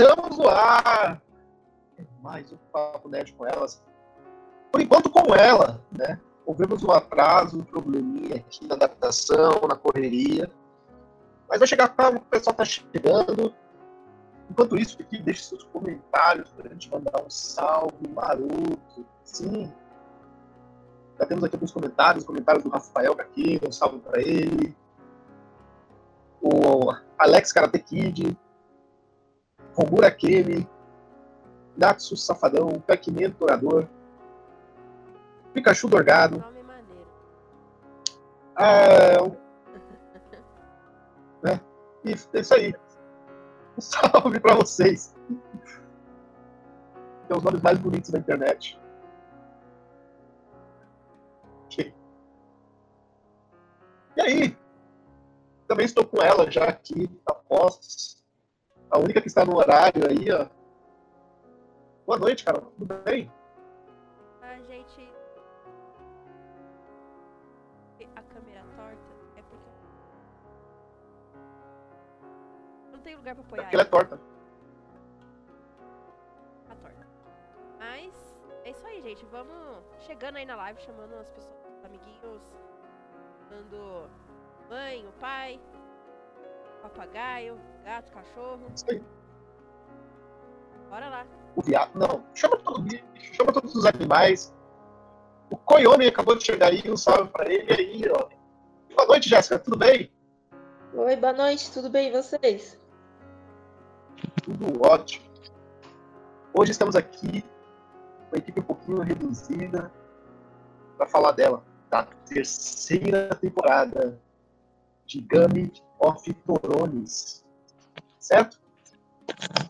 Estamos no ar! Mais um Papo Nerd com elas. Por enquanto, com ela, né? Houve um atraso, um probleminha aqui na adaptação, na correria. Mas vai chegar cá, o pessoal tá chegando. Enquanto isso, aqui, deixe seus comentários para a gente mandar um salve maroto. Sim. Já temos aqui alguns comentários, comentários do Rafael aqui, um salve para ele. O Alex Karate Kid, Romura Kemi, Natsu Safadão, Pac-Man Torador, Pikachu Dorgado. Ah, né? Isso, é isso aí. Um salve pra vocês. Tem os nomes mais bonitos da internet. E aí? Também estou com ela já aqui, a postos. A única que está no horário aí, ó. Boa noite, cara. Tudo bem? A gente. A câmera torta é porque. Não tem lugar pra É apoiar. porque ela é torta. a torta. Mas é isso aí, gente. Vamos chegando aí na live, chamando as pessoas, os amiguinhos, dando mãe, o pai, papagaio, gato, cachorro. Isso aí. Bora lá. O viado. Não, chama todo bicho, chama todos os animais. O Koyomi acabou de chegar aí, um salve pra ele aí, ó. Boa noite, Jéssica, tudo bem? Oi, boa noite, tudo bem e vocês? Tudo ótimo. Hoje estamos aqui com a equipe um pouquinho reduzida para falar dela, da terceira temporada de Game of Thrones. Certo?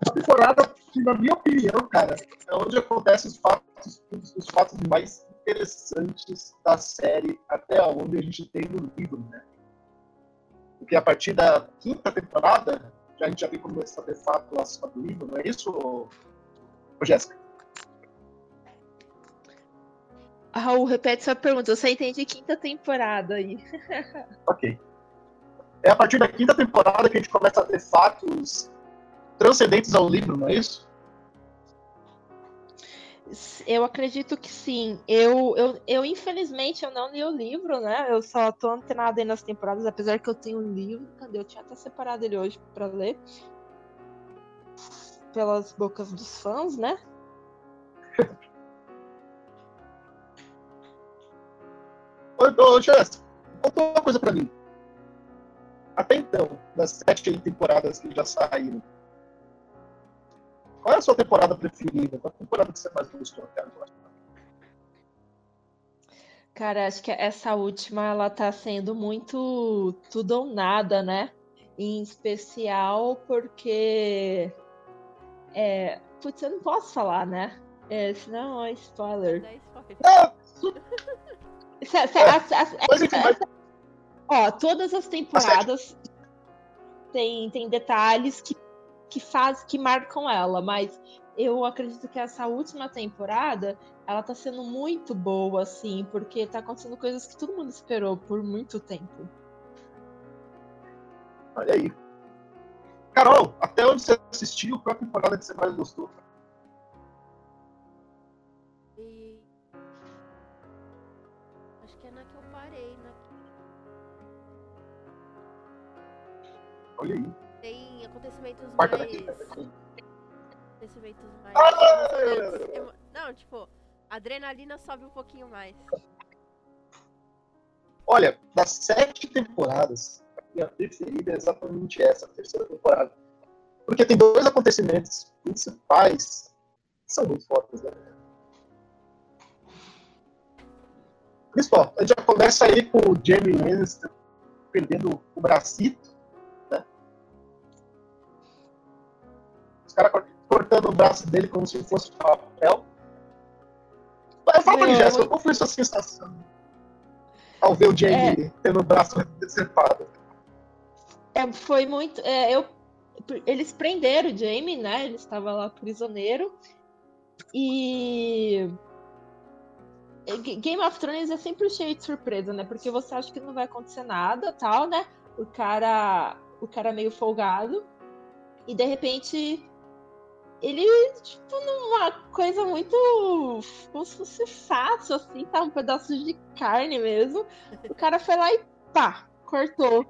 Uma temporada que, na minha opinião, cara, é onde acontecem os fatos, os, os fatos mais interessantes da série até onde a gente tem no livro, né? Porque a partir da quinta temporada, já a gente já vê como começa a ter fato acima do livro, não é isso, Jéssica? Raul, repete sua pergunta. Eu só entendi quinta temporada aí. Ok. É a partir da quinta temporada que a gente começa a ter fatos transcendentes ao livro, não é isso? Eu acredito que sim. Eu, eu, eu, infelizmente, eu não li o livro, né? Eu só tô antenada aí nas temporadas, apesar que eu tenho um livro. Cadê? Eu tinha até separado ele hoje pra ler. Pelas bocas dos fãs, né? Ô, ô Jéssica, conta uma coisa pra mim. Até então, das sete temporadas que já saíram, qual é a sua temporada preferida? Qual é a temporada que você mais gostou até agora? Cara, acho que essa última ela tá sendo muito tudo ou nada, né? Em especial porque. É... Putz, eu não posso falar, né? É, senão é spoiler. Se- se- as- as- mas enfim, mas- Ó, todas as temporadas tem, tem detalhes que, que faz, que marcam ela, mas eu acredito que essa última temporada ela tá sendo muito boa, assim, porque tá acontecendo coisas que todo mundo esperou por muito tempo. Olha aí. Carol, até onde você assistiu? Qual é a temporada que você mais gostou? E. Acho que é na que eu parei. Na... Olha aí. Tem acontecimentos Quarta mais. da quinta. Acontecimentos mais. Ah! Não, tipo, a adrenalina sobe um pouquinho mais. Olha, das sete temporadas, minha preferida é exatamente essa, a terceira temporada. Porque tem dois acontecimentos principais que são muito fortes, né? Principal, a gente já começa aí com o Jamie Lannister perdendo o bracito, Os caras cort- cortando o braço dele como se fosse papel. Mas fala pra mim, Jéssica, qual foi a sua sensação ao ver o Jamie tendo o braço decepado? É, foi muito. é, eu, eles prenderam o Jamie, né? Ele estava lá prisioneiro. E. Game of Thrones é sempre cheio de surpresa, né? Porque você acha que não vai acontecer nada, tal, né? O cara, o cara meio folgado. E de repente ele, tipo, numa coisa muito. como se fosse fácil, assim, tá? Um pedaço de carne mesmo. O cara foi lá e pá, cortou.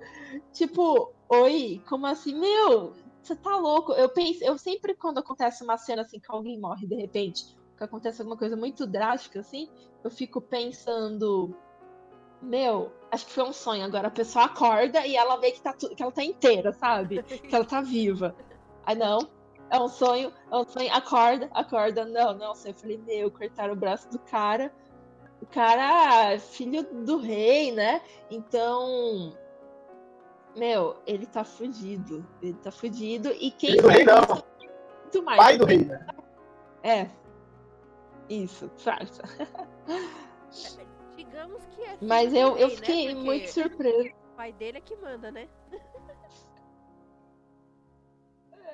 Tipo, oi, como assim? Meu, você tá louco? Eu penso, eu sempre, quando acontece uma cena assim, que alguém morre de repente, que acontece alguma coisa muito drástica, assim, eu fico pensando. Meu, acho que foi um sonho. Agora a pessoa acorda e ela vê que, tá que ela tá inteira, sabe? Que ela tá viva. Aí não, é um sonho, é um sonho, acorda, acorda. Não, não, eu falei, meu, cortaram o braço do cara. O cara, filho do rei, né? Então, meu, ele tá fudido. Ele tá fudido. E quem. Filho do rei, não. Muito mais. Pai do rei, né? É. Isso, farsa. Digamos que é. Mas eu, eu rei, né? fiquei Porque muito surpresa. O pai dele é que manda, né?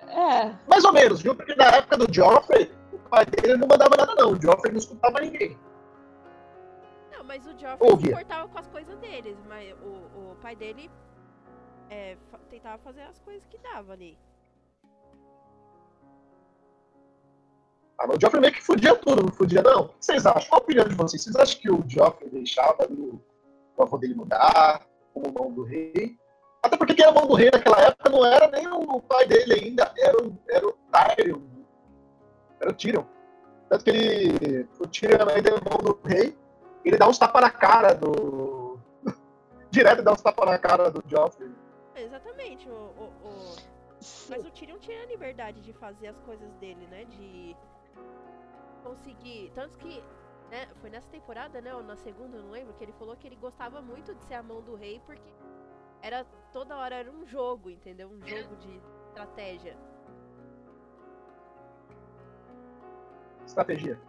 É, Mais ou menos, viu? Porque na época do Joffrey, o pai dele não mandava nada, não. O Joffrey não escutava ninguém. Não, mas o Joffrey Ô, se importava com as coisas deles, mas o, o pai dele é, tentava fazer as coisas que dava ali. Ah, mas o Joffrey meio que fudia tudo, não fudia, não? O que vocês acham? Qual a opinião de vocês? Vocês acham que o Joffrey deixava ali o, o avô dele mudar como mão do rei? Até porque quem era mão do rei naquela época não era nem o pai dele ainda, era o, era o Tyrion. Era o Tyrion. Tanto que ele, o Tyrion ainda é mão do rei, ele dá uns tapas na cara do... Direto dá uns tapas na cara do Joffrey. Exatamente, o, o, o- mas o Tyrion tinha a liberdade de fazer as coisas dele, né? De conseguir. Tanto que, né, foi nessa temporada, né? Ou na segunda, eu não lembro, que ele falou que ele gostava muito de ser a mão do rei, porque era toda hora era um jogo, entendeu? Um jogo de estratégia. Estratégia.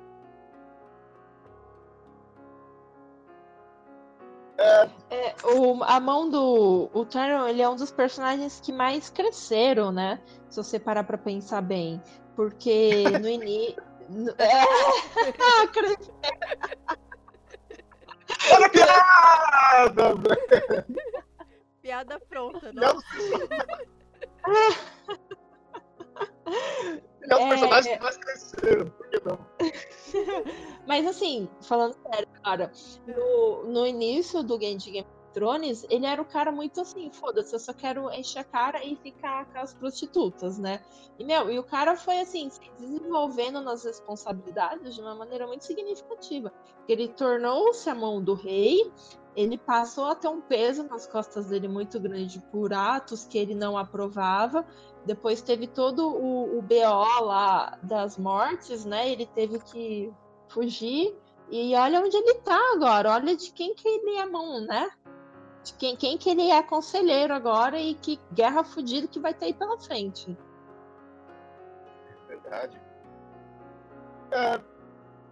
É, o, a mão do o Tyrion, ele é um dos personagens que mais cresceram, né? Se você parar pra pensar bem. Porque no início. É... Ah, Olha a piada! Piada pronta, não? um Ele é um É. personagem que mais cresceram, por que não? Mas assim, falando sério, cara, no, no início do game de Game of Thrones, ele era o cara muito assim, foda-se, eu só quero encher a cara e ficar com as prostitutas, né? E, meu, e o cara foi assim, se desenvolvendo nas responsabilidades de uma maneira muito significativa. Ele tornou-se a mão do rei, ele passou a ter um peso nas costas dele muito grande por atos que ele não aprovava. Depois teve todo o, o BO lá das mortes, né? Ele teve que fugir. E olha onde ele tá agora. Olha de quem que ele é mão, né? De quem, quem que ele é conselheiro agora e que guerra fudida que vai ter aí pela frente. Verdade. É,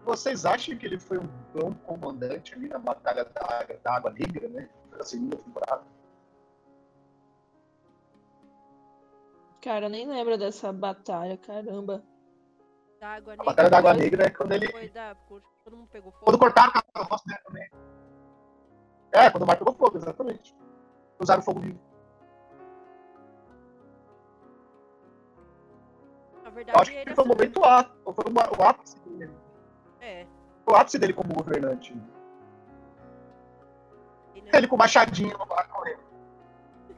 vocês acham que ele foi um bom comandante ali na Batalha da, da Água Negra, né? Na segunda temporada? Cara, eu nem lembro dessa batalha, caramba. Da água A negra. Batalha da Água Negra é quando ele. Foi da. Todo mundo pegou fogo. Quando cortaram o carroça dele também. É, quando o mar pegou fogo, exatamente. Usaram fogo vivo. Na Eu verdade, acho que ele foi o momento á- foi o ápice dele. É. O ápice dele como governante. Ele, Ele com o machadinho lá correndo.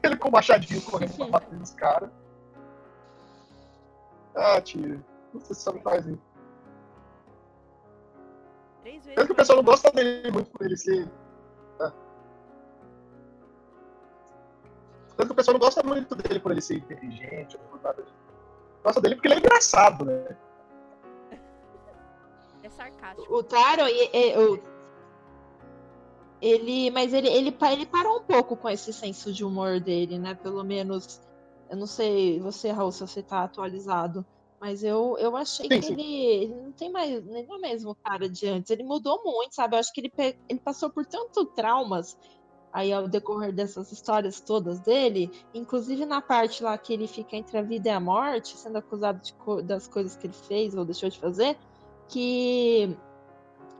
Ele com o machadinho correndo pra bater nos caras. Ah, tio. Você faz isso. Três vezes. Tanto que o pessoal não gosta dele muito por ele ser. Ah. Tanto que o pessoal não gosta muito dele por ele ser inteligente ou por nada disso. Gosta dele porque ele é engraçado, né? É sarcástico. O Taro, e- e- o- ele, mas ele, ele, ele parou um pouco com esse senso de humor dele, né? Pelo menos, eu não sei você, Raul, se você tá atualizado, mas eu, eu achei Sim, que sim. ele, ele não tem mais, ele não é o mesmo cara de antes. Ele mudou muito, sabe? Eu acho que ele, ele passou por tanto traumas aí ao decorrer dessas histórias todas dele, inclusive na parte lá que ele fica entre a vida e a morte, sendo acusado de co- das coisas que ele fez ou deixou de fazer, que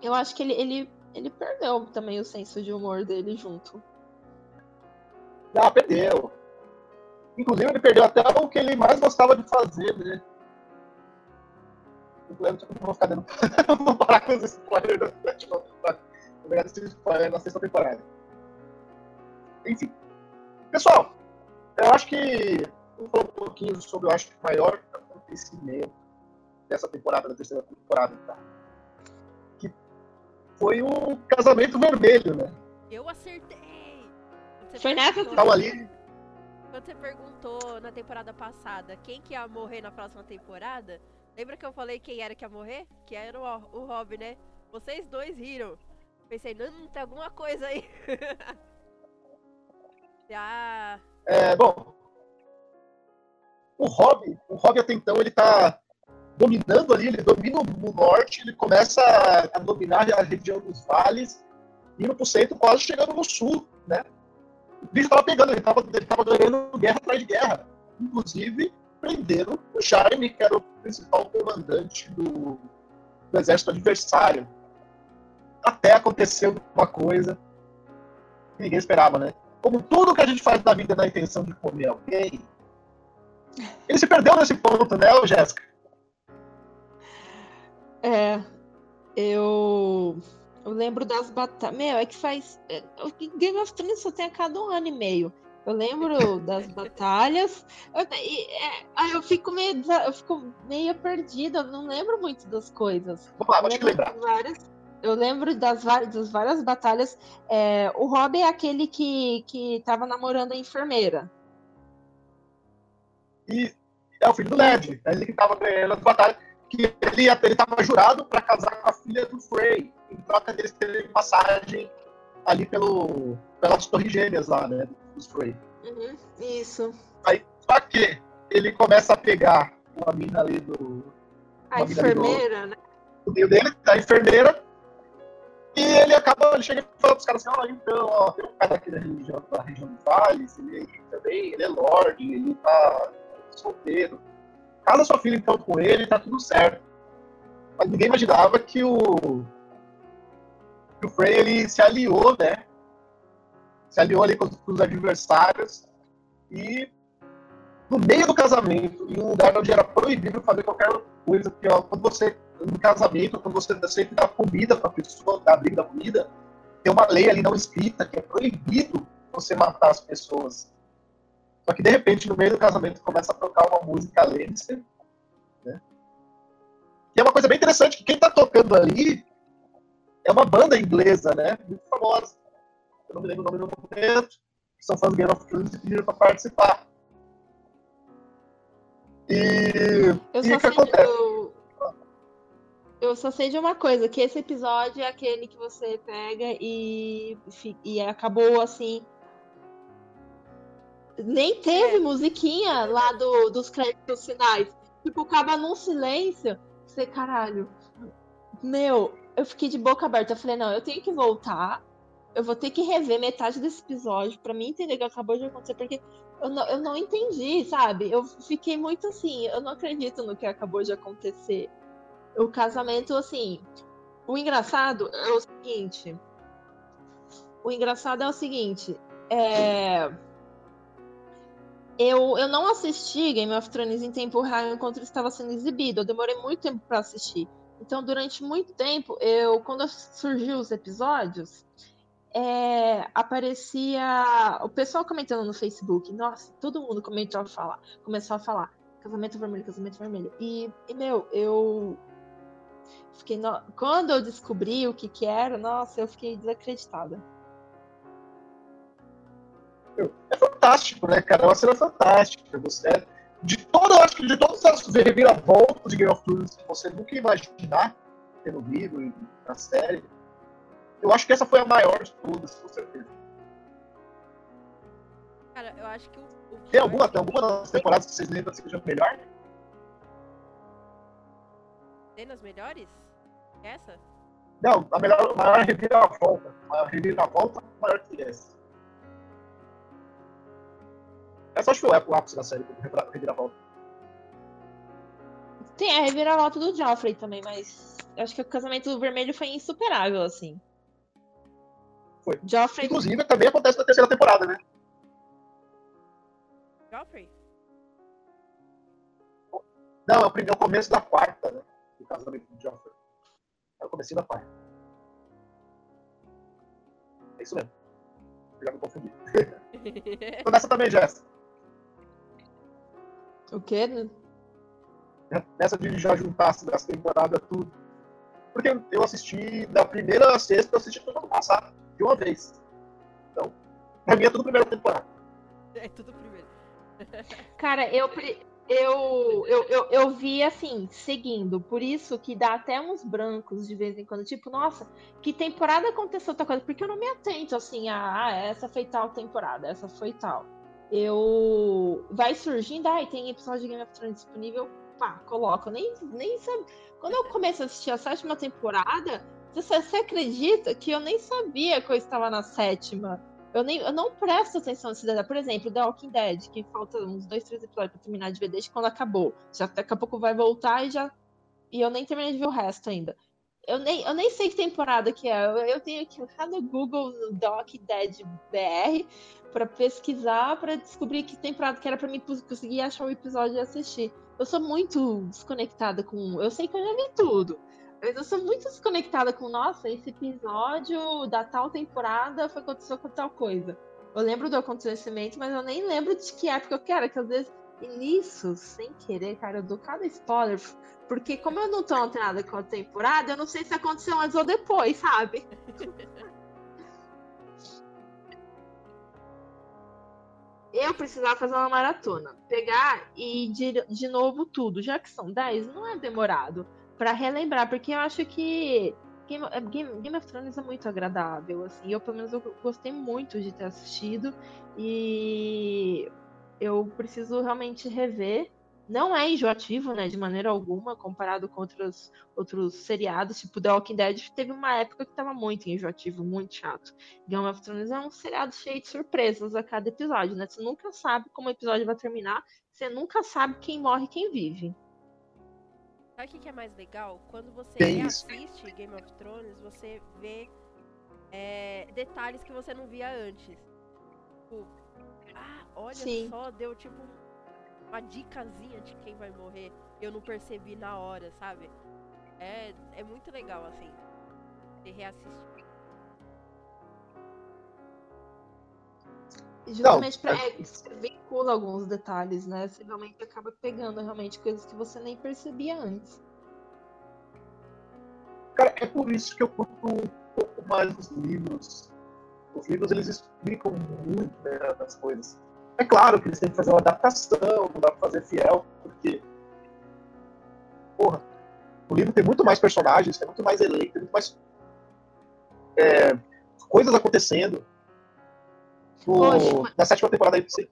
eu acho que ele, ele, ele perdeu também o senso de humor dele junto. Ah, perdeu. Inclusive, ele perdeu até o que ele mais gostava de fazer, né? Não vou ficar dando. vou parar com os spoilers da última temporada. Na verdade, esse spoiler na sexta temporada. Enfim. Pessoal, eu acho que. Vou falar um pouquinho sobre, eu acho, o maior acontecimento dessa temporada, da terceira temporada, tá? Que foi o casamento vermelho, né? Eu acertei! Você Foi nessa perguntou- Tava ali. Quando você perguntou na temporada passada quem que ia morrer na próxima temporada, lembra que eu falei quem era que ia morrer? Que era o, o Rob, né? Vocês dois riram. Pensei, não, tem alguma coisa aí. ah, É, bom, o Rob, o Rob até então, ele tá dominando ali, ele domina o norte, ele começa a dominar a região dos vales, indo pro centro, quase chegando no sul, né? O bicho tava pegando, ele tava, ele tava ganhando guerra atrás de guerra. Inclusive, prenderam o Jaime, que era o principal comandante do, do exército adversário. Até aconteceu uma coisa que ninguém esperava, né? Como tudo que a gente faz na vida na intenção de comer alguém, ele se perdeu nesse ponto, né, Jéssica? É. Eu. Eu lembro das batalhas. Meu, é que faz. é, o Game of Thrones só tem a cada um ano e meio. Eu lembro das batalhas. Eu, e, é, aí eu fico meio. Eu fico meio perdida. Eu não lembro muito das coisas. Vamos lá, vou te lembrar. várias- eu lembro das, das várias batalhas. É, o Rob é aquele que, que tava namorando a enfermeira. E é o filho do Ned, é ele que tava ganhando as batalhas. Que ele, ia- ele tava jurado para casar com a filha do Frey, em troca deles terem passagem ali pelo, pelas torres gêmeas lá, né, dos Frey. Isso. Só que ele começa a pegar uma mina ali do, A enfermeira, né? do meio dele, da enfermeira, e ele acaba, ele chega e fala pros caras assim, ó, então, ó, tem um cara aqui da região, da região do Vales, ele também, ele é lorde, ele tá solteiro. Casa sua filha então com ele, tá tudo certo. Mas ninguém imaginava que o que o Frey ele se aliou, né? Se aliou ali com os, com os adversários e no meio do casamento, em um lugar onde era proibido fazer qualquer coisa, porque ó, quando você no casamento, quando você sempre dá comida para pessoa, dá briga da comida, tem uma lei ali não escrita que é proibido você matar as pessoas. Só que de repente, no meio do casamento, começa a tocar uma música Lannister, né? E é uma coisa bem interessante, que quem tá tocando ali é uma banda inglesa, né? Muito famosa. Eu não me lembro o nome no momento. que São fãs do Game of Thrones e pediram para participar. E Eu só, o que sei de, acontece? eu, eu só sei de uma coisa, que esse episódio é aquele que você pega e, e acabou assim. Nem teve É. musiquinha lá do, dos créditos finais. Tipo, acaba num silêncio. Você, caralho. Meu, eu fiquei de boca aberta. Eu falei, não, eu tenho que voltar. Eu vou ter que rever metade desse episódio pra mim entender o que acabou de acontecer, porque eu não, eu não entendi, sabe? Eu fiquei muito assim, eu não acredito no que acabou de acontecer. O casamento, assim. O engraçado é o seguinte. O engraçado é o seguinte. É. Eu, eu não assisti Game of Thrones em tempo real enquanto ele estava sendo exibido. Eu demorei muito tempo para assistir. Então, durante muito tempo, eu quando surgiu os episódios, é, aparecia o pessoal comentando no Facebook. Nossa, todo mundo começou a falar, começou a falar casamento vermelho, casamento vermelho. E, e, meu, eu fiquei no- quando eu descobri o que que era, nossa, eu fiquei desacreditada. É fantástico, né, cara? É uma cena fantástica. Você, de todo, acho que de todas as reviravoltas de Game of Thrones que você nunca imaginar ter no livro e na série, eu acho que essa foi a maior de todas, com certeza. cara, eu acho que o. o Tem alguma, tem alguma das temporadas que vocês lembram que seja melhor? Cenas melhores? Essa? Não, a melhor, a maior reviravolta. A maior reviravolta maior que essa. Essa acho que é o ápice da série, como revira- reviravolta. Tem a reviravolta do Joffrey também, mas eu acho que o casamento vermelho foi insuperável, assim. Foi. Joffrey. Inclusive, também acontece na terceira temporada, né? Joffrey? Não, é o primeiro é o começo da quarta, né? casamento de Joffrey. É o comecinho da parte. É isso mesmo. Eu já me confundi. Começa também, Jess. O quê? Nessa de já juntar as temporadas, tudo. Porque eu assisti da primeira a sexta, eu assisti tudo ano passado, de uma vez. Então, pra mim é tudo primeira temporada. É tudo primeiro. Cara, eu, eu, eu, eu, eu vi assim, seguindo. Por isso que dá até uns brancos de vez em quando. Tipo, nossa, que temporada aconteceu tal coisa? Porque eu não me atento assim, a, ah, essa foi tal temporada, essa foi tal. Eu. Vai surgindo, ai, ah, tem episódio de Game of Thrones disponível, pá, coloco. Nem, nem sabe. Quando eu começo a assistir a sétima temporada, você, você acredita que eu nem sabia que eu estava na sétima? Eu, nem, eu não presto atenção nesse detalhe. Por exemplo, The Walking Dead, que falta uns dois, três episódios pra terminar de ver desde quando acabou. Já daqui a pouco vai voltar e já. E eu nem terminei de ver o resto ainda. Eu nem, eu nem sei que temporada que é. Eu, eu tenho que ir no Google no Walking Dead BR para pesquisar, para descobrir que temporada que era para mim conseguir achar o episódio e assistir. Eu sou muito desconectada com. Eu sei que eu já vi tudo. Mas eu sou muito desconectada com, nossa, esse episódio da tal temporada foi aconteceu com tal coisa. Eu lembro do acontecimento, mas eu nem lembro de que época eu quero, que às vezes. E nisso, sem querer, cara, eu dou cada spoiler. Porque como eu não tô antenada com a temporada, eu não sei se aconteceu antes ou depois, sabe? eu precisava fazer uma maratona. Pegar e de, de novo tudo. Já que são 10, não é demorado para relembrar, porque eu acho que Game, Game, Game, of Thrones é muito agradável, assim. Eu, pelo menos, eu gostei muito de ter assistido e eu preciso realmente rever. Não é enjoativo, né, de maneira alguma, comparado com outros, outros seriados, tipo The Walking Dead, teve uma época que tava muito enjoativo, muito chato. Game of Thrones é um seriado cheio de surpresas a cada episódio, né? Você nunca sabe como o episódio vai terminar, você nunca sabe quem morre e quem vive. Sabe o que é mais legal? Quando você assiste Game of Thrones, você vê é, detalhes que você não via antes. Tipo, ah, olha Sim. só, deu tipo uma dicasinha de quem vai morrer. Eu não percebi na hora, sabe? É, é muito legal, assim, de reassistir. Justamente para é, você vincula alguns detalhes, né? Você realmente acaba pegando realmente coisas que você nem percebia antes. Cara, é por isso que eu curto um pouco mais os livros. Os livros eles explicam muito né, as coisas. É claro que eles têm que fazer uma adaptação, não dá pra fazer fiel, porque. Porra, o livro tem muito mais personagens, tem muito mais elenco, tem muito mais. É, coisas acontecendo Poxa, na sétima temporada aí você.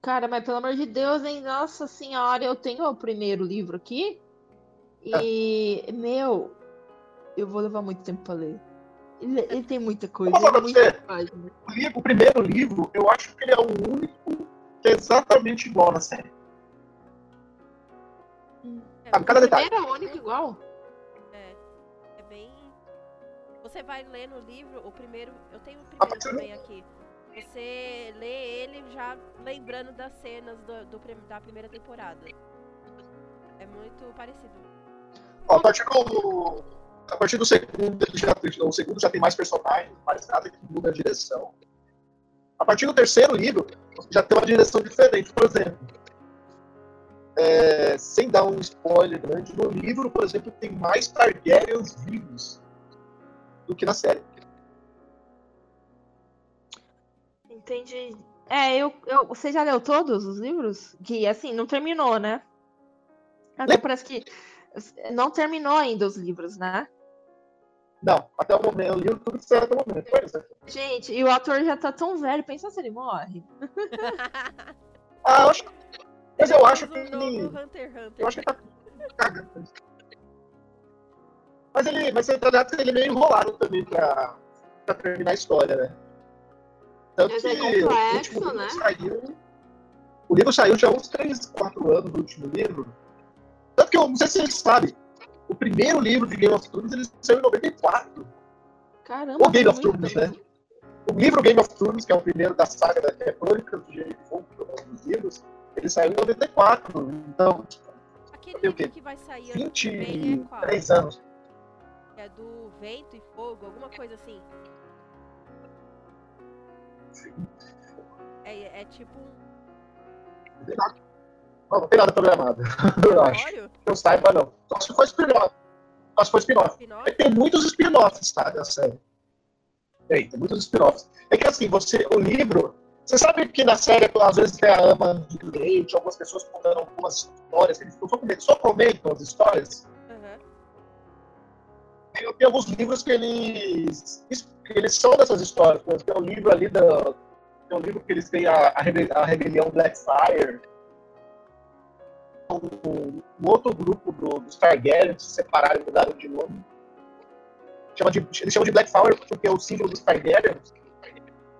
Cara, mas pelo amor de Deus, hein? Nossa senhora, eu tenho o primeiro livro aqui. E, é. meu, eu vou levar muito tempo pra ler. Ele, ele tem muita coisa. Ele muita. O, livro, o primeiro livro, eu acho que ele é o único que é exatamente igual na série. É, cada o detalhe. primeiro é o único igual? É. É bem. Você vai ler no livro, o primeiro. Eu tenho o primeiro também aqui você lê ele já lembrando das cenas do, do, da primeira temporada. É muito parecido. a partir do, a partir do segundo, ele já, o segundo já tem mais personagens, mais nada que muda a direção. A partir do terceiro livro, já tem uma direção diferente. Por exemplo, é, sem dar um spoiler grande, no livro, por exemplo, tem mais Targaryens vivos do que na série. Entendi. É, eu, eu, você já leu todos os livros? Que, assim, não terminou, né? Até parece que não terminou ainda os livros, né? Não, até o momento, eu li tudo que até o momento. Gente, e o ator já tá tão velho, pensa se ele morre. ah, eu acho, mas eu acho que ele... Hunter, Hunter. Eu acho que ele tá cagando. Mas ele, mas ele é meio enrolado também pra, pra terminar a história, né? Tanto Mas é complexo, o né? Saiu, o livro saiu já há uns 3, 4 anos, o último livro. Tanto que eu não sei se vocês sabem, o primeiro livro de Game of Thrones ele saiu em 94. Caramba! O Game of Thrones, né? O livro Game of Thrones, que é o primeiro da saga da é do Gelo e Fogo, que é um dos livros, ele saiu em 94. Então, aquele Tem o quê? livro que vai sair ano que vem é qual? 23 anos. É do Vento e Fogo, alguma coisa assim. É, é tipo um Não, não tem nada programado. Eu acho. eu saiba, não. Só se for spin-off. Só se for spin-off. spin-off? Mas Tem muitos spin-offs, tá? Da série. Tem, tem muitos spin-offs. É que assim, você, o livro. Você sabe que na série, às vezes, tem a ama de leite, algumas pessoas contando algumas histórias, eles só comentam, só comentam as histórias. Aham. Tem, tem alguns livros que eles, que eles são dessas histórias. Tem um livro ali da. Tem um livro que eles têm a, a, rebel- a rebelião Blackfire. Um, um outro grupo do, dos Targaryen se separaram e mudaram de nome. Chama de, eles chamam de Blackfire porque o símbolo dos Targaryen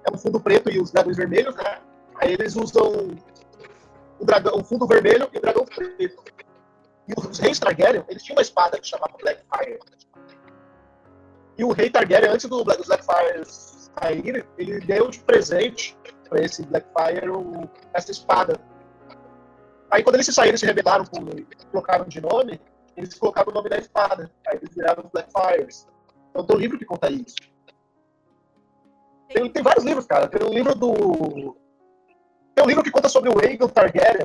é um fundo preto e os dragões vermelhos, né? Aí eles usam o, dragão, o fundo vermelho e o dragão preto. E os reis Targaryen, eles tinham uma espada que chamava Blackfire. E o rei Targaryen, antes do, dos Blackfire sair, ele deu de presente para esse Blackfire essa espada. Aí quando eles se saíram, se rebelaram, com, colocaram de nome, eles colocaram o nome da espada. Aí eles viraram os Blackfires. Então tem um livro que conta isso. Tem, tem vários livros, cara. Tem um livro do. Tem um livro que conta sobre o Aegon Targaryen.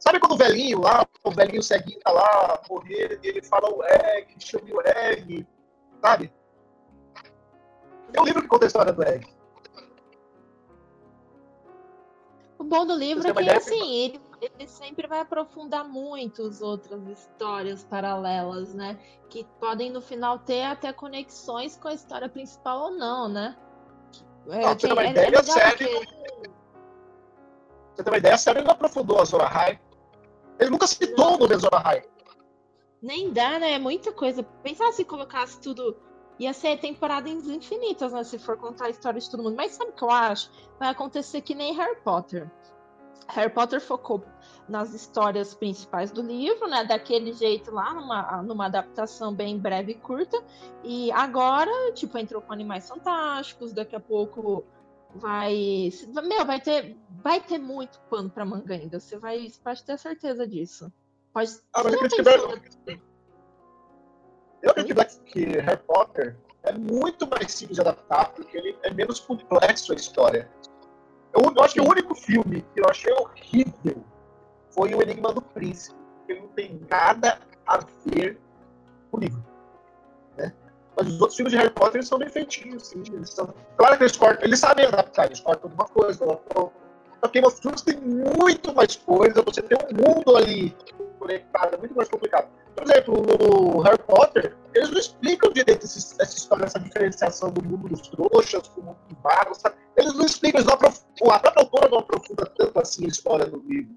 Sabe quando o velhinho lá, o velhinho ceguinho tá lá, morrer, e ele fala o Egg, chama o Egg, sabe? Tem um livro que conta a história do Egg. O bom do livro é que, assim, ele, ele sempre vai aprofundar muitas outras histórias paralelas, né? Que podem, no final, ter até conexões com a história principal ou não, né? É, ter tem- uma é- é ideia, legal a série porque- Pra você ter uma ideia, a série não aprofundou a Zora High. Ele nunca citou o nome da Zora High. Nem dá, né? É muita coisa. Pensar se colocasse tudo. Ia ser temporadas infinitas, né? Se for contar a história de todo mundo. Mas sabe o que eu acho? Vai acontecer que nem Harry Potter. Harry Potter focou nas histórias principais do livro, né? Daquele jeito lá, numa, numa adaptação bem breve e curta. E agora, tipo, entrou com Animais Fantásticos, daqui a pouco vai. Meu, vai ter, vai ter muito pano pra manga ainda. Você vai, você pode ter certeza disso. Pode. Ah, mas eu acredito que, pensou- eu acredito que Harry Potter é muito mais simples de adaptar, porque ele é menos complexo a história. Eu, eu acho que o único filme que eu achei horrível foi O Enigma do Príncipe. Ele não tem nada a ver com o livro. Né? Mas os outros filmes de Harry Potter são bem feitinhos. Eles são... Claro que eles cortam, eles sabem adaptar, eles cortam alguma coisa. Outro. Só que of Thrones tem muito mais coisa, você tem um mundo ali conectado, é muito mais complicado. Por exemplo, no Harry Potter, eles não explicam direito esse- essa história, essa diferenciação do mundo dos trouxas, do mundo dos magos, sabe? Eles não explicam, eles não aprofundam, a própria autora não aprofunda tanto assim a história do livro.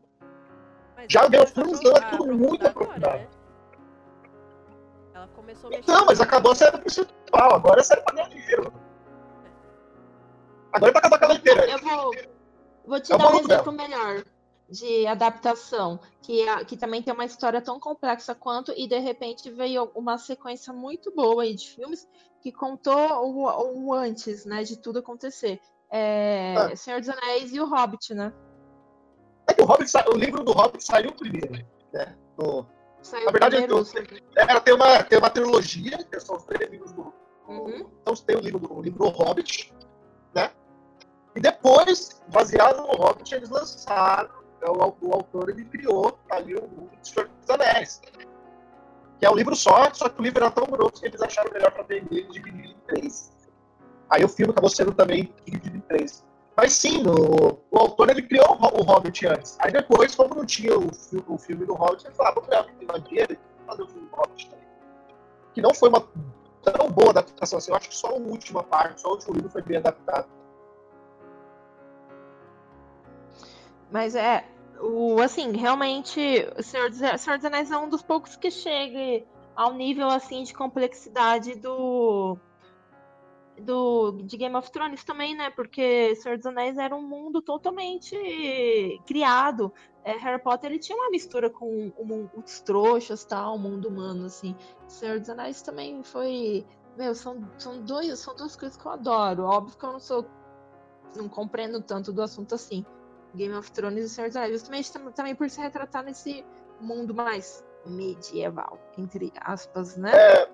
Já começou Thrones não, é tudo muito aprofundado. né? Ela começou a mexer. Então, mas acabou a série principal, agora é série pra ganhar dinheiro. Agora é pra acabar com ela inteira. Eu vou, vou te É o dar um exemplo melhor de adaptação, que, a- que também tem uma história tão complexa quanto, e de repente veio uma sequência muito boa aí de filmes que contou o, o antes, né, de tudo acontecer. É, Ah. Senhor dos Anéis e o Hobbit, né? É que o, Hobbit o livro do Hobbit saiu primeiro. Né? No- Saiu Na verdade, primeiro. Ela tem uma, tem uma trilogia, que são os três livros do. Uhum. Então tem o livro do, o livro do Hobbit, né? E depois, baseado no Hobbit, eles lançaram. é, O, o autor ele criou ali o mundo do Senhor dos Anéis. Que é um livro só, só que o livro era tão grosso que eles acharam melhor para vender e dividir em três. Aí o filme acabou sendo também dividido em três. Mas sim, o, o autor ele criou o, o Hobbit antes. Aí depois, como não tinha o, o filme do Hobbit, ele falou: ah, mais dinheiro e fazer o filme do Hobbit também. Que não foi uma tão boa adaptação assim. Eu acho que só a última parte, só o último livro foi bem adaptado. Mas é, o, assim, realmente, o Senhor dos, Senhor dos Anéis é um dos poucos que chega ao nível, assim, de complexidade do, do de Game of Thrones também, né? Porque Senhor dos Anéis era um mundo totalmente criado. É, Harry Potter, ele tinha uma mistura com os trouxas, tal, o mundo humano, assim. Senhor dos Anéis também foi... Meu, são, são, dois, são duas coisas que eu adoro. Óbvio que eu não sou... Não compreendo tanto do assunto assim. Game of Thrones e Senhor dos Anéis, justamente tam- também por se retratar nesse mundo mais medieval, entre aspas, né? É,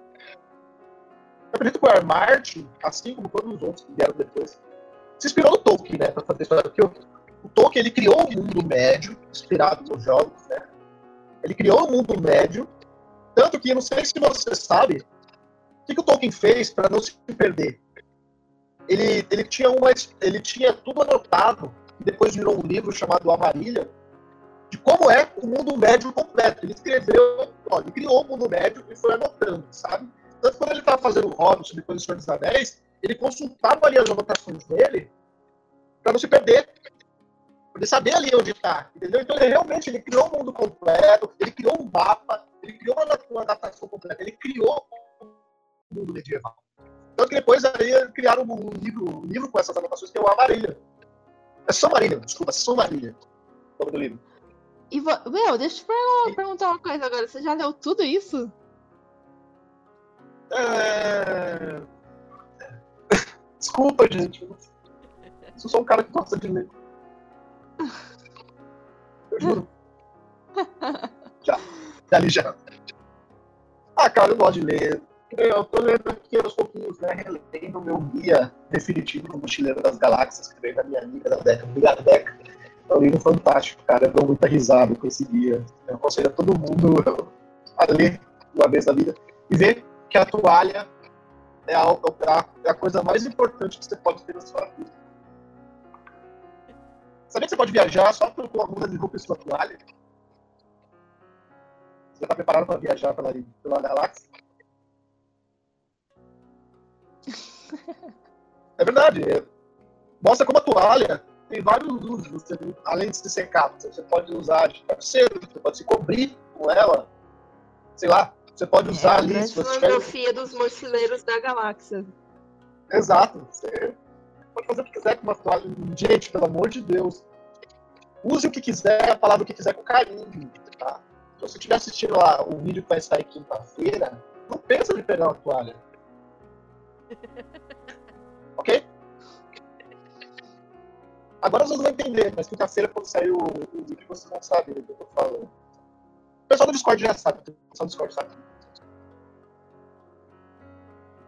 acredito que o R. Martin, assim como todos os outros que vieram depois, se inspirou no Tolkien, né, para fazer a história. Porque o, o Tolkien ele criou um mundo médio, inspirado nos jogos, né? Ele criou um mundo médio, tanto que não sei se você sabe o que, que o Tolkien fez para não se perder. Ele, ele tinha uma, ele tinha tudo anotado e depois virou um livro chamado Amarilha de como é o mundo médio completo. Ele escreveu, ó, ele criou o mundo médio e foi anotando, sabe? Tanto quando ele estava fazendo o Hobbit, depois o Senhor dos Anéis, ele consultava ali as anotações dele para não se perder, para saber ali onde está, entendeu? Então ele realmente ele criou um mundo completo, ele criou um mapa, ele criou uma, adaptação completa, ele criou um mundo medieval. Tanto que depois aí criaram um livro, um livro com essas anotações que é o Amarilha. É só Marília, desculpa, só Marília. O nome do livro. E, meu, deixa eu perguntar uma coisa agora. Você já leu tudo isso? É... Desculpa, gente. Eu sou um cara que gosta de ler. Eu juro. já. Já li já. Ah, cara, eu gosto de ler. Eu tô lendo aqui aos pouquinhos, né? Relendo o meu guia definitivo do Mochileiro das Galáxias, que veio da minha amiga da Deca. Obrigado, Deca. É um livro fantástico, cara. Eu dou muita risada com esse guia. Eu aconselho a todo mundo a ler uma vez na vida e ver que a toalha é a, é a coisa mais importante que você pode ter na sua vida. Sabia que você pode viajar só com uma muda de roupa e sua toalha? Você está preparado para viajar pela, pela galáxia? É verdade. É. Mostra como a toalha tem vários usos. Você, além de se secar, você pode usar de travesseiro, você pode se cobrir com ela. Sei lá, você pode é, usar é, ali. A filosofia tiver... dos mochileiros da galáxia. Exato. Você pode fazer o que quiser com uma toalha. Gente, pelo amor de Deus. Use o que quiser, a palavra o que quiser com carinho. Tá? Se você estiver assistindo lá o vídeo que vai sair quinta-feira, não pensa em pegar uma toalha. ok? Agora vocês vão entender, mas quinta-feira, quando sair o, o vídeo, vocês vão saber do que eu tô falando. O pessoal do Discord já sabe, o pessoal do Discord sabe.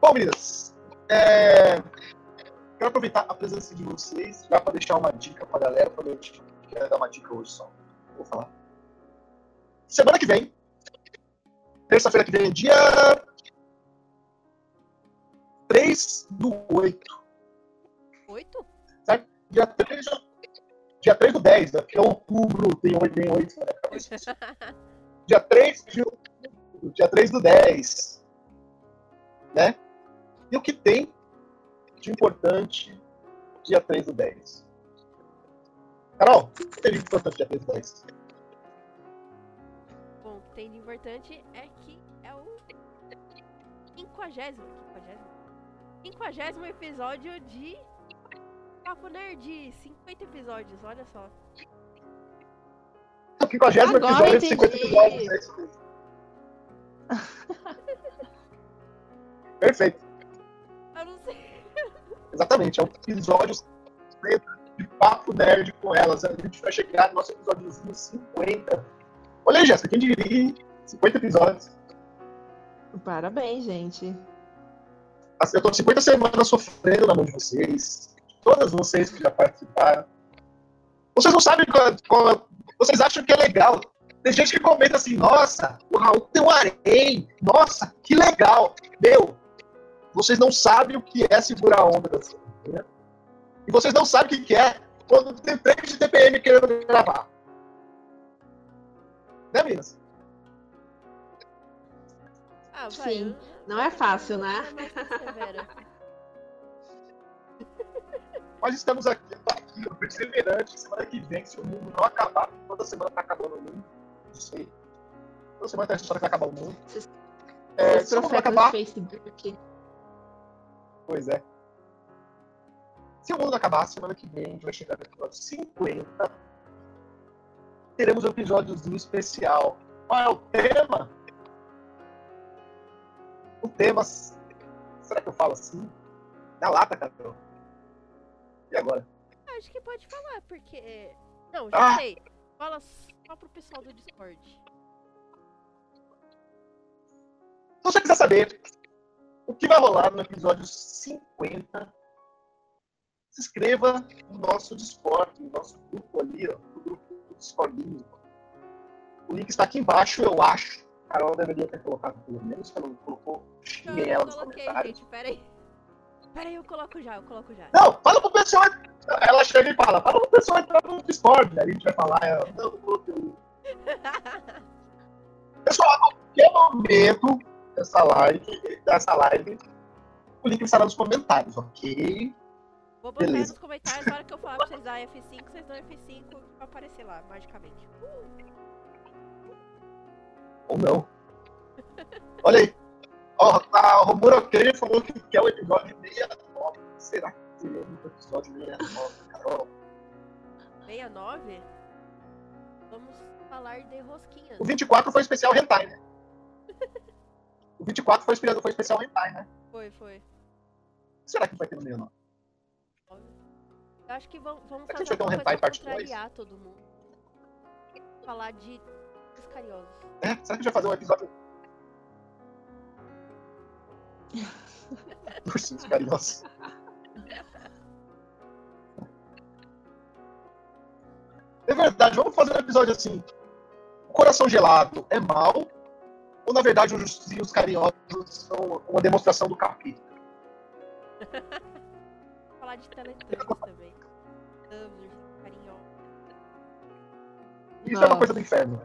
Bom, meninas, é... quero aproveitar a presença de vocês já para deixar uma dica para a galera, para a gente quer dar uma dica hoje só. Vou falar. Semana que vem, terça-feira que vem, dia 3 do 8. 8? Certo? Dia 3, dia 3 do 10, né? porque é outubro, tem 8, tem 8. Né? dia 3 de dia 3 do 10. Né? E o que tem de importante dia 3 do 10? Carol, o que tem de importante dia 3 do 10? Bom, o que tem de importante é que é o 50, 50 episódio de Papo Nerd. 50 episódios, olha só. O 50 episódio de 50 episódios. É isso mesmo. Perfeito. Eu não sei. Exatamente, é um episódio de papo nerd com elas. A gente vai chegar no nosso episódiozinho 50. Olha aí, Jéssica, quem diria 50 episódios. Parabéns, gente. Eu tô 50 semanas sofrendo na mão de vocês. Todas vocês que já participaram. Vocês não sabem qual, qual, Vocês acham que é legal. Tem gente que comenta assim, nossa, o Raul tem um harém. Nossa, que legal. Meu, vocês não sabem o que é segurar a onda assim, né? E vocês não sabem o que é quando tem três de TPM querendo gravar. Né, meninas? Ah, Sim. Não é fácil, né? Nós estamos aqui, tá aqui, perseverante. Semana que vem, se o mundo não acabar, toda semana tá acabando o mundo. Não sei. Toda semana tem a história que vai acabar o mundo. É, se o mundo acabar. Facebook. Pois é. Se o mundo acabar, semana que vem, a gente vai chegar no episódio 50. Teremos um episódiozinho especial. Qual é o tema? O tema. Será que eu falo assim? Na lata, Carol. E agora? Acho que pode falar, porque. É, não, já ah. sei. Fala só pro pessoal do Discord. Se você quiser saber o que vai rolar no episódio 50, se inscreva no nosso Discord, no nosso grupo ali, ó, no grupo do Discordinho. O link está aqui embaixo, eu acho. Carol deveria ter colocado pelo menos, ela não colocou. Xinguei ela nos comentários. Gente, peraí. Peraí, eu coloco já, eu coloco já. Não, fala pro pessoal. Ela chega e fala, fala pro pessoal entrar no Discord. Aí a gente vai falar, é, não, não, Pessoal, a qualquer momento dessa live, dessa live, o link estará nos comentários, ok? Vou botar Beleza. nos comentários, na hora que eu falar pra vocês dar F5, vocês dão F5 vai aparecer lá, magicamente. Ou não. Olha aí. Ó, a Romura Oqueira falou que quer o episódio 69. Será que teremos o episódio 69, Carol? 69? Vamos falar de rosquinhas. O 24 foi especial Hentai, né? O 24 foi, foi especial Hentai, né? Foi, foi. Será que vai ter no 69? Eu acho que vamos, vamos Será que a gente fazer vai ter um parte dois? contrariar todo mundo. Falar de escariosos. É? Será que a gente vai fazer um episódio? Ursinhos carinhosos. É verdade, vamos fazer um episódio assim. O coração gelado é mal? Ou na verdade os ursinhos carinhosos são uma demonstração do capítulo? Falar de Teletubbies também. Carinhosos. Isso é uma coisa do inferno.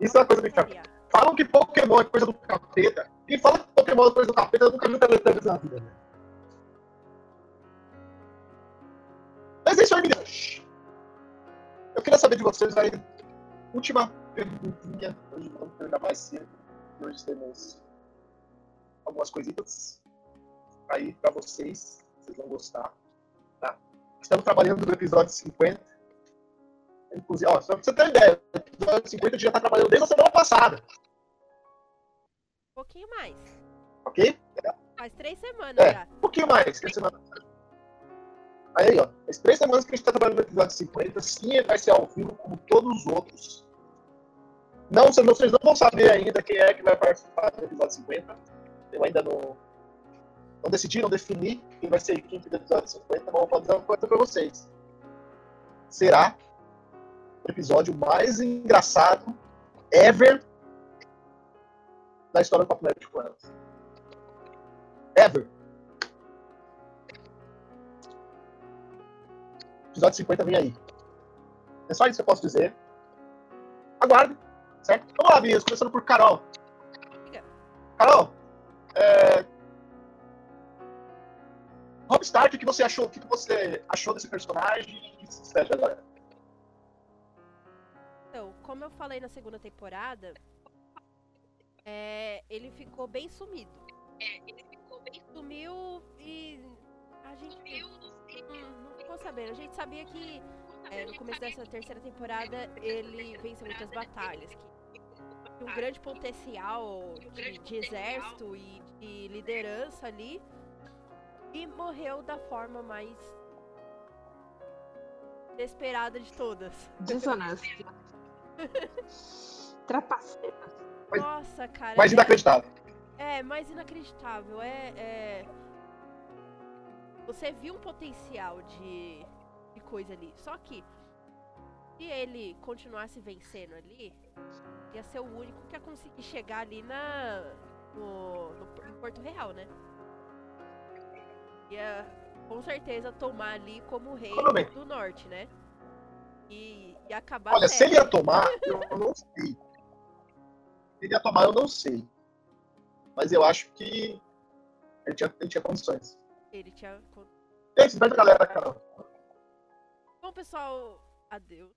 Isso é uma coisa do inferno. Falam que Pokémon é coisa do capeta. Quem fala que Pokémon é coisa do capeta eu nunca viu Teletubbies na vida, né? Mas é isso aí, meninas. Eu queria saber de vocês aí. Última perguntinha. Hoje vamos terminar mais cedo. Hoje temos algumas coisitas aí pra vocês. Vocês vão gostar. Tá? Estamos trabalhando no episódio 50. Inclusive, ó, só pra você ter uma ideia, o episódio 50 a gente já tá trabalhando desde a semana passada, Um pouquinho mais. Ok? Faz três semanas É. já. Um pouquinho mais que a semana Aí, ó, faz três semanas que a gente tá trabalhando no episódio 50, sim, ele vai ser ao vivo como todos os outros. Não, vocês não- vocês não vão saber ainda quem é que vai participar do episódio 50. Eu ainda não, não decidi, não defini quem vai ser a equipe do episódio 50, mas vou fazer uma coisa pra vocês. Será o episódio mais engraçado ever da história do Papo Nerd de Planos. Ever. Episódio 50 vem aí. É só isso que eu posso dizer. Aguarde, certo? Vamos lá, Vinhas, começando por Carol. Carol, é... Rob Stark, o que você achou? O que você achou desse personagem? Agora? Então, como eu falei na segunda temporada, é, ele ficou bem sumido. Sumiu e a gente hum, não ficou sabendo. A gente sabia que é, no começo dessa terceira temporada ele venceu muitas batalhas, que tinha um grande potencial de, de exército e de liderança ali, e morreu da forma mais desesperada de todas. Desonesto. Trapaceira. Mas- Nossa, cara. Mais é- inacreditável. É, mais inacreditável. É, é... Você viu um potencial de, de coisa ali. Só que, se ele continuasse vencendo ali, ia ser o único que ia conseguir chegar ali na, no, no- em Porto Real, né? Ia, com certeza, tomar ali como rei do norte, né? E, e acabar Olha, se ele ia tomar, eu não sei. Se ele ia tomar, eu não sei. Mas eu acho que ele tinha, ele tinha condições. Ele tinha E aí, se galera, Carol. Bom, pessoal, adeus.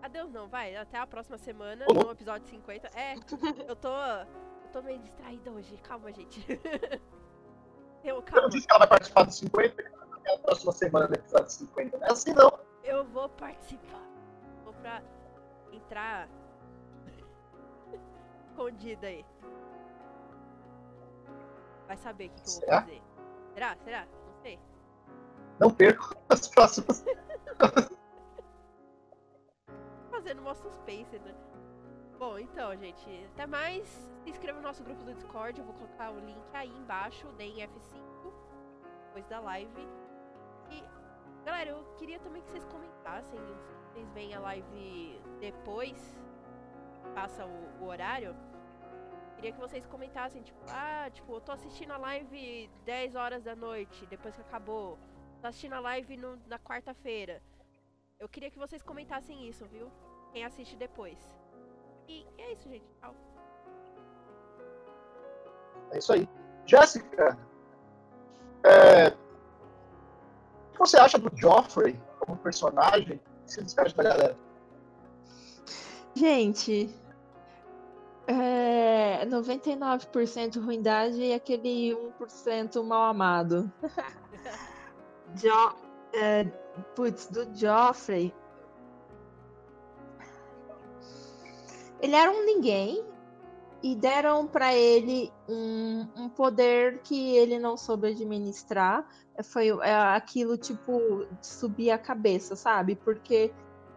Adeus não, vai. Até a próxima semana, no episódio 50. É, eu tô. Eu tô meio distraída hoje. Calma, gente. Eu, Eu não calma. disse que ela vai participar do 50, é a próxima semana do episódio 50. Não é assim, não. Eu vou participar. Vou pra entrar escondida aí. Vai saber o que, que eu vou Será? fazer. Será? Será? Não sei. Não perco as próximas. Fazendo mó suspense, né? Bom, então, gente, até mais. Se inscreva no nosso grupo do Discord, eu vou colocar o link aí embaixo, deem F5, depois da live. E, galera, eu queria também que vocês comentassem, se vocês veem a live depois, passa o, o horário. Queria que vocês comentassem, tipo, ah, tipo, eu tô assistindo a live 10 horas da noite, depois que acabou. Tô assistindo a live no- na quarta-feira. Eu queria que vocês comentassem isso, viu? Quem assiste depois. E é isso, gente. Tchau. É isso aí. Jéssica, é, o que você acha do Joffrey como personagem? O que você espera da galera? Gente, é 99% ruindade e aquele 1% mal amado. Jo, é, putz, do Joffrey. Ele era um ninguém e deram pra ele um, um poder que ele não soube administrar. Foi é, aquilo tipo subir a cabeça, sabe? Porque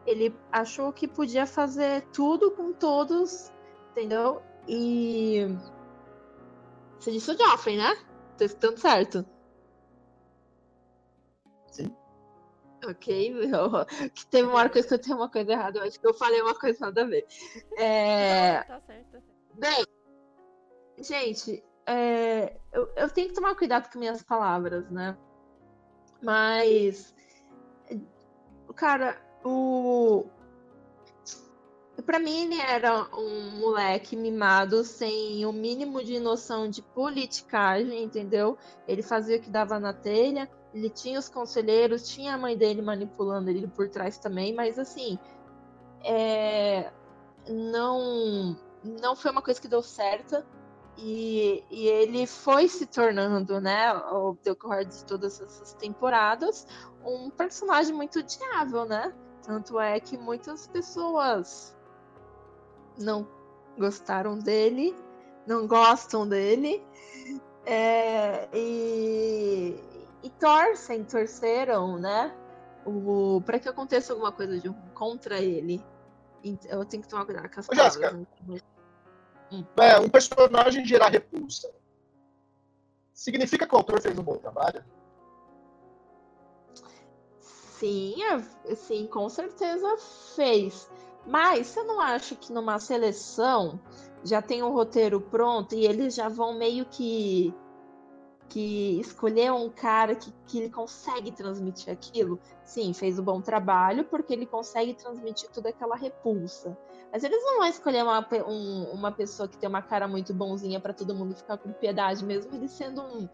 ele achou que podia fazer tudo com todos, entendeu? E. Você disse o Joffrey, né? Tô escutando certo. Sim. Ok, eu- que teve uma hora que eu escutei uma coisa errada. Eu acho que eu falei uma coisa nada a ver. É, Tá certo, tá certo. Bem, gente, é, eu, eu tenho que tomar cuidado com minhas palavras, né? Mas, cara, o. Pra mim, ele era um moleque mimado, sem o mínimo de noção de politicagem, entendeu? Ele fazia o que dava na telha, ele tinha os conselheiros, tinha a mãe dele manipulando ele por trás também, mas assim, é, não não foi uma coisa que deu certo. E, e ele foi se tornando, né, ao decorrer de todas essas temporadas, um personagem muito odiável, né? Tanto é que muitas pessoas não gostaram dele, não gostam dele, é, e, e torcem, torceram, né? Para que aconteça alguma coisa de contra ele. Eu tenho que tomar cuidado com as Ô, Jéssica. palavras. É, um personagem gerar repulsa. Significa que o autor fez um bom trabalho? Sim, é- sim, com certeza fez. Mas você não acha que numa seleção já tem um roteiro pronto e eles já vão meio que que escolher um cara que, que ele consegue transmitir aquilo? Sim, fez um bom trabalho porque ele consegue transmitir toda aquela repulsa. Mas eles não vão escolher uma, um- uma pessoa que tem uma cara muito bonzinha para todo mundo ficar com piedade, mesmo ele sendo um,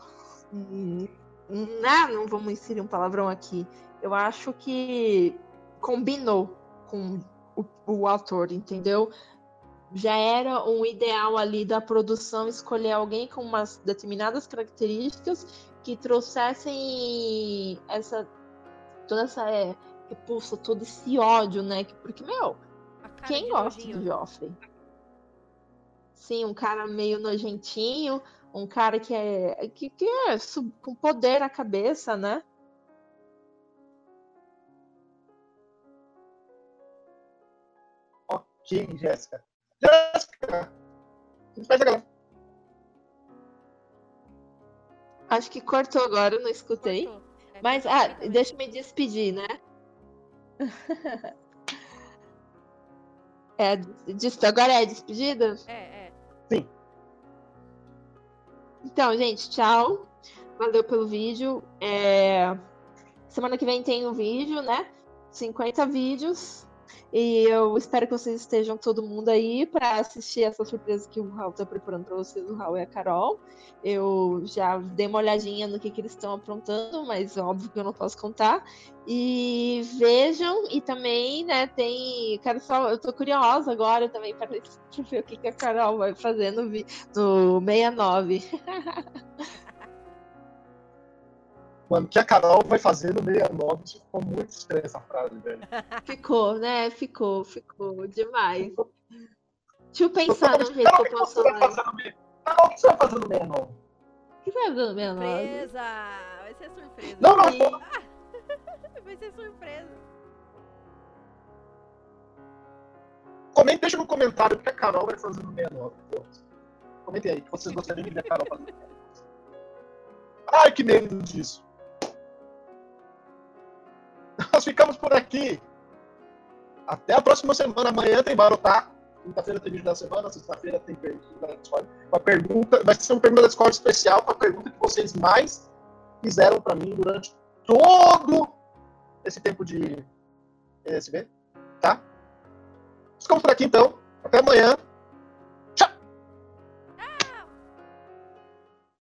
um, um- né? Não vamos inserir um palavrão aqui. Eu acho que combinou com o, o autor, entendeu? Já era um ideal ali da produção escolher alguém com umas determinadas características que trouxessem essa toda essa é, repulsa, todo esse ódio, né? Que- Porque, meu, quem gosta nojinho. do Joffrey? Sim, um cara meio nojentinho, um cara que é que, que é com poder na cabeça, né? Ok, Jéssica. Jéssica! Faz. Acho que cortou agora, eu não escutei. Cortou. É, Mas, ah, também. deixa eu me despedir, né? É, agora é despedida? É, é. Então, gente, tchau. Valeu pelo vídeo. É, Semana que vem tem um vídeo, né? 50 vídeos. E eu espero que vocês estejam todo mundo aí para assistir essa surpresa que o Raul tá preparando para vocês, o Raul e a Carol. Eu já dei uma olhadinha no que, que eles estão aprontando, mas óbvio que eu não posso contar. E vejam, e também, né, tem. Quero só. Eu tô curiosa agora também para ver o que, que a Carol vai fazer no, no 69. Mano, o que a Carol vai fazer no 69? Isso ficou muito estranha essa frase, velho. Ficou, né? Ficou, ficou demais. Deixa eu pensar no jeito Carol, que o eu que posso. você vai fazer no 69? Carol, o que você vai fazer no 69? O que vai dando meu nome? Surpresa! Vai ser surpresa. Não, não, não. Vai ser surpresa. Comente, deixa no comentário o que a Carol vai fazer no 69. Comentem aí, que vocês gostariam de ver a Carol fazer. Ai, que medo disso. Nós ficamos por aqui. Até a próxima semana. Amanhã tem Barotá. Quinta-feira tem vídeo da semana. Sexta-feira tem pergunta da Discord. Uma pergunta, vai ser uma pergunta da Discord especial com a pergunta que vocês mais fizeram para mim durante todo esse tempo de ESB. Tá? Ficamos por aqui então. Até amanhã.